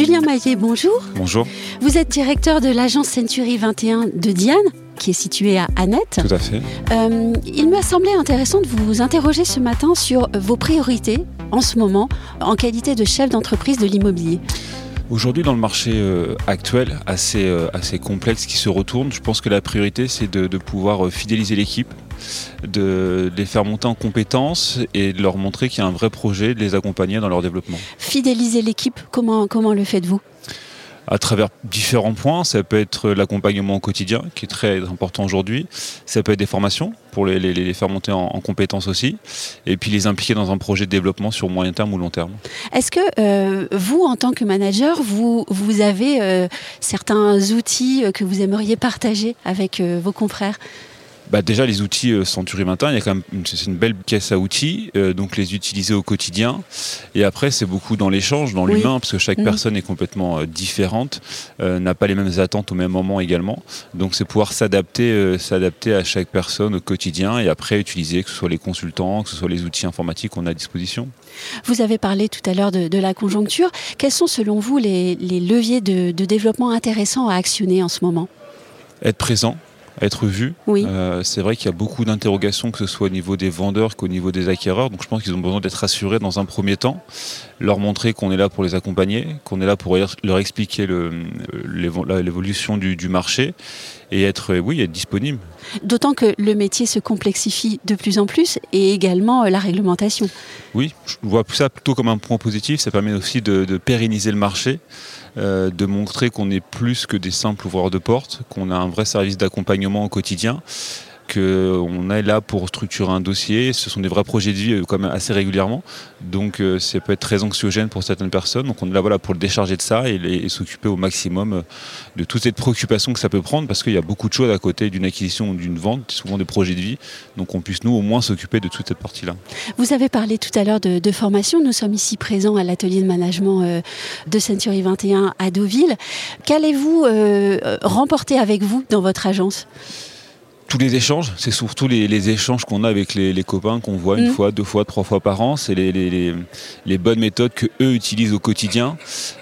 Julien Maillet, bonjour. Bonjour. Vous êtes directeur de l'agence Century 21 de Diane qui est située à Annette. Tout à fait. Euh, il m'a semblé intéressant de vous interroger ce matin sur vos priorités en ce moment en qualité de chef d'entreprise de l'immobilier. Aujourd'hui, dans le marché euh, actuel, assez, euh, assez complexe qui se retourne, je pense que la priorité, c'est de, pouvoir euh, fidéliser l'équipe, de, les faire monter en compétences et de leur montrer qu'il y a un vrai projet, de les accompagner dans leur développement. Fidéliser l'équipe, comment le faites-vous? À travers différents points. Ça peut être l'accompagnement au quotidien, qui est très important aujourd'hui. Ça peut être des formations pour les, faire monter en, en compétences aussi. Et puis les impliquer dans un projet de développement sur moyen terme ou long terme. Est-ce que euh, vous, en tant que manager, vous, avez euh, certains outils euh, que vous aimeriez partager avec vos confrères? Bah déjà les outils euh, Century 21, il y a quand même une, c'est une belle caisse à outils, euh, donc les utiliser au quotidien. Et après c'est beaucoup dans l'échange, dans Oui. l'humain, parce que chaque Mhm. personne est complètement euh, différente, euh, n'a pas les mêmes attentes au même moment également. Donc c'est pouvoir s'adapter, s'adapter à chaque personne au quotidien et après utiliser que ce soit les consultants, que ce soit les outils informatiques qu'on a à disposition. Vous avez parlé tout à l'heure de, de la conjoncture. Quels sont selon vous les, les leviers de, de développement intéressants à actionner en ce moment? Être présent, être vu. Oui. Euh, c'est vrai qu'il y a beaucoup d'interrogations, que ce soit au niveau des vendeurs qu'au niveau des acquéreurs. Donc je pense qu'ils ont besoin d'être rassurés dans un premier temps, leur montrer qu'on est là pour les accompagner, qu'on est là pour leur expliquer le- l'évolution du, du marché et être, euh, oui, être disponible. D'autant que le métier se complexifie de plus en plus et également euh, la réglementation. Oui, je vois ça plutôt comme un point positif. Ça permet aussi de, de pérenniser le marché, euh, de montrer qu'on est plus que des simples ouvreurs de porte, qu'on a un vrai service d'accompagnement au quotidien, qu'on est là pour structurer un dossier. Ce sont des vrais projets de vie euh, quand assez régulièrement. Donc euh, ça peut être très anxiogène pour certaines personnes. Donc on est là pour le décharger de ça et, s'occuper au maximum euh, de toute cette préoccupation que ça peut prendre parce qu'il y a beaucoup de choses à côté d'une acquisition ou d'une vente, souvent des projets de vie. Donc on puisse nous au moins s'occuper de toute cette partie-là. Vous avez parlé tout à l'heure de, formation. Nous sommes ici présents à l'atelier de management de Century 21 à Deauville. Qu'allez-vous remporter avec vous dans votre agence? Tous les échanges, c'est surtout les, les échanges qu'on a avec les, les copains qu'on voit une Mm. fois, deux fois, trois fois par an. C'est les, les- les- les bonnes méthodes que eux utilisent au quotidien,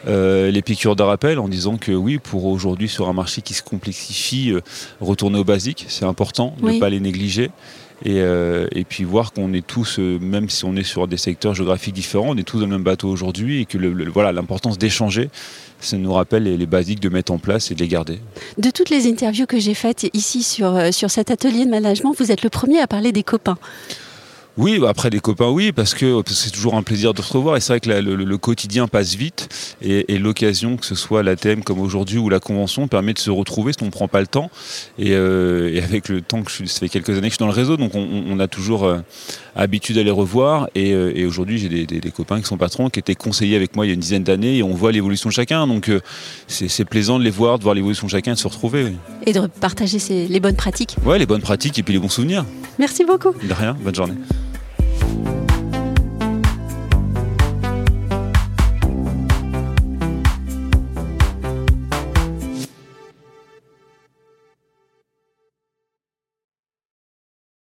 Euh, les piqûres de rappel en disant que oui, pour aujourd'hui sur un marché qui se complexifie, euh, retourner aux basiques, c'est important, Oui. ne pas les négliger. Et, euh, et puis voir qu'on est tous, euh, même si on est sur des secteurs géographiques différents, on est tous dans le même bateau aujourd'hui et que voilà l'importance d'échanger, ça nous rappelle les, les basiques de mettre en place et de les garder. De toutes les interviews que j'ai faites ici sur, euh, sur cet atelier de management, vous êtes le premier à parler des copains. Oui, bah après des copains, oui, parce que c'est toujours un plaisir de se revoir. Et c'est vrai que la- le, le quotidien passe vite et, et l'occasion, que ce soit la thème comme aujourd'hui ou la convention, permet de se retrouver si on ne prend pas le temps. Et, euh, et avec le temps que je suis, ça fait quelques années que je suis dans le réseau, donc on, a toujours euh, habitude à les revoir. Et, euh, et aujourd'hui, j'ai des, des- des copains qui sont patrons, qui étaient conseillers avec moi il y a une dizaine d'années, et on voit l'évolution de chacun. Donc c'est plaisant de les voir, de voir l'évolution de chacun, et de se retrouver. Oui. et de partager les bonnes pratiques. Ouais, les bonnes pratiques et puis les bons souvenirs. Merci beaucoup. De rien, bonne journée.